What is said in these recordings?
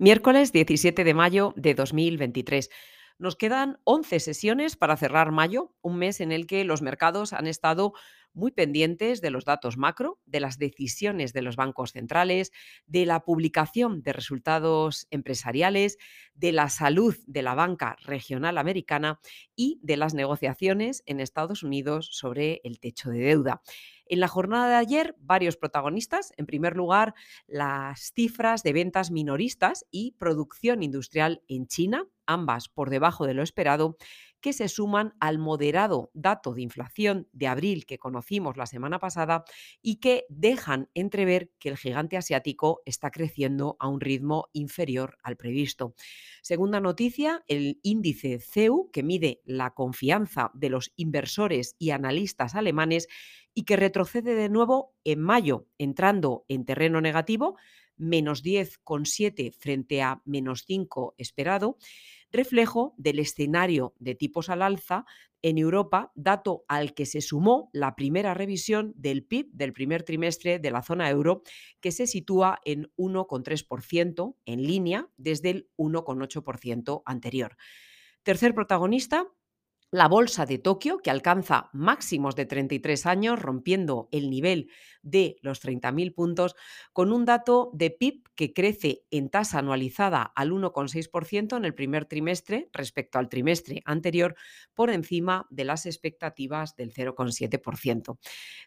Miércoles 17 de mayo de 2023. Nos quedan 11 sesiones para cerrar mayo, un mes en el que los mercados han estado muy pendientes de los datos macro, de las decisiones de los bancos centrales, de la publicación de resultados empresariales, de la salud de la banca regional americana y de las negociaciones en Estados Unidos sobre el techo de deuda. En la jornada de ayer, varios protagonistas. En primer lugar, las cifras de ventas minoristas y producción industrial en China, ambas por debajo de lo esperado, que se suman al moderado dato de inflación de abril que conocimos la semana pasada y que dejan entrever que el gigante asiático está creciendo a un ritmo inferior al previsto. Segunda noticia, el índice CEU, que mide la confianza de los inversores y analistas alemanes, y que retrocede de nuevo en mayo, entrando en terreno negativo, menos 10,7 frente a menos 5 esperado, reflejo del escenario de tipos al alza en Europa, dato al que se sumó la primera revisión del PIB del primer trimestre de la zona euro, que se sitúa en 1,3% en línea desde el 1,8% anterior. Tercer protagonista, la bolsa de Tokio, que alcanza máximos de 33 años, rompiendo el nivel de los 30.000 puntos, con un dato de PIB que crece en tasa anualizada al 1,6% en el primer trimestre respecto al trimestre anterior, por encima de las expectativas del 0,7%.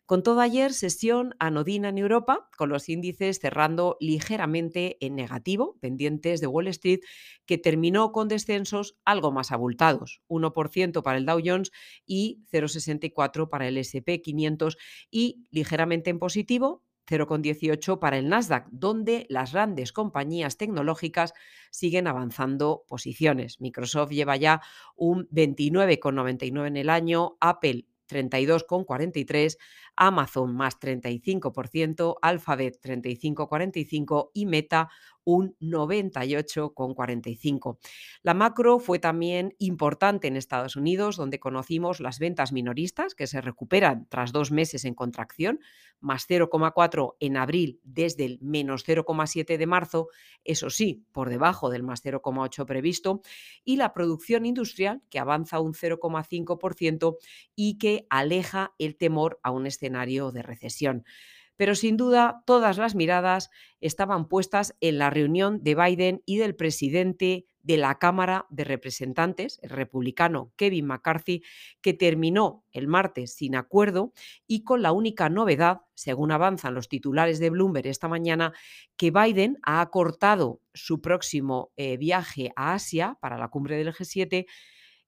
Con todo ayer, sesión anodina en Europa, con los índices cerrando ligeramente en negativo, pendientes de Wall Street, que terminó con descensos algo más abultados, 1% para el Dow Jones y 0,64 para el SP 500 y ligeramente en positivo 0,18 para el Nasdaq, donde las grandes compañías tecnológicas siguen avanzando posiciones. Microsoft lleva ya un 29,99 en el año, Apple 32,43, Amazon más 35%, Alphabet 35,45 y Meta un 98,45. La macro fue también importante en Estados Unidos, donde conocimos las ventas minoristas que se recuperan tras dos meses en contracción, más 0,4 en abril desde el menos 0,7 de marzo, eso sí, por debajo del más 0,8 previsto, y la producción industrial que avanza un 0,5% y que aleja el temor a un escenario de recesión pero sin duda todas las miradas estaban puestas en la reunión de Biden y del presidente de la Cámara de Representantes, el republicano Kevin McCarthy, que terminó el martes sin acuerdo y con la única novedad, según avanzan los titulares de Bloomberg esta mañana, que Biden ha acortado su próximo eh, viaje a Asia para la cumbre del G7,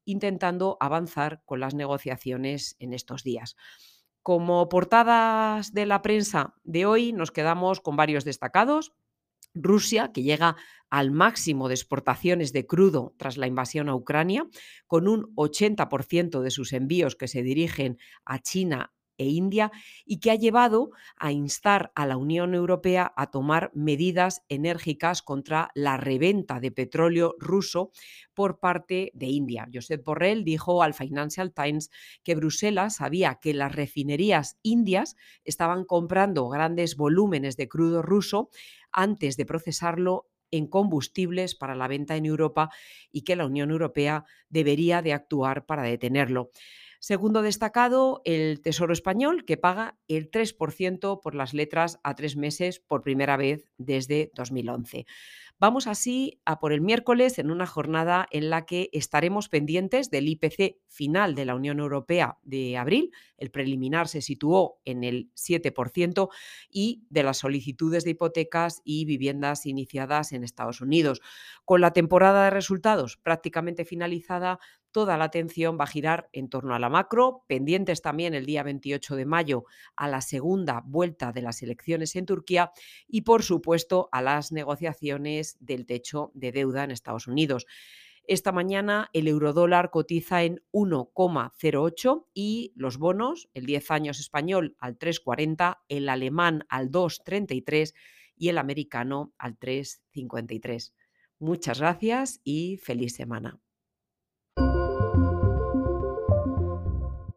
intentando avanzar con las negociaciones en estos días. Como portadas de la prensa de hoy nos quedamos con varios destacados. Rusia, que llega al máximo de exportaciones de crudo tras la invasión a Ucrania, con un 80% de sus envíos que se dirigen a China e India y que ha llevado a instar a la Unión Europea a tomar medidas enérgicas contra la reventa de petróleo ruso por parte de India. Josep Borrell dijo al Financial Times que Bruselas sabía que las refinerías indias estaban comprando grandes volúmenes de crudo ruso antes de procesarlo en combustibles para la venta en Europa y que la Unión Europea debería de actuar para detenerlo. Segundo destacado, el Tesoro Español, que paga el 3% por las letras a tres meses por primera vez desde 2011. Vamos así a por el miércoles en una jornada en la que estaremos pendientes del IPC final de la Unión Europea de abril. El preliminar se situó en el 7% y de las solicitudes de hipotecas y viviendas iniciadas en Estados Unidos. Con la temporada de resultados prácticamente finalizada, toda la atención va a girar en torno a la macro, pendientes también el día 28 de mayo a la segunda vuelta de las elecciones en Turquía y, por supuesto, a las negociaciones del techo de deuda en Estados Unidos. Esta mañana el eurodólar cotiza en 1,08 y los bonos, el 10 años español al 3,40, el alemán al 2,33 y el americano al 3,53. Muchas gracias y feliz semana.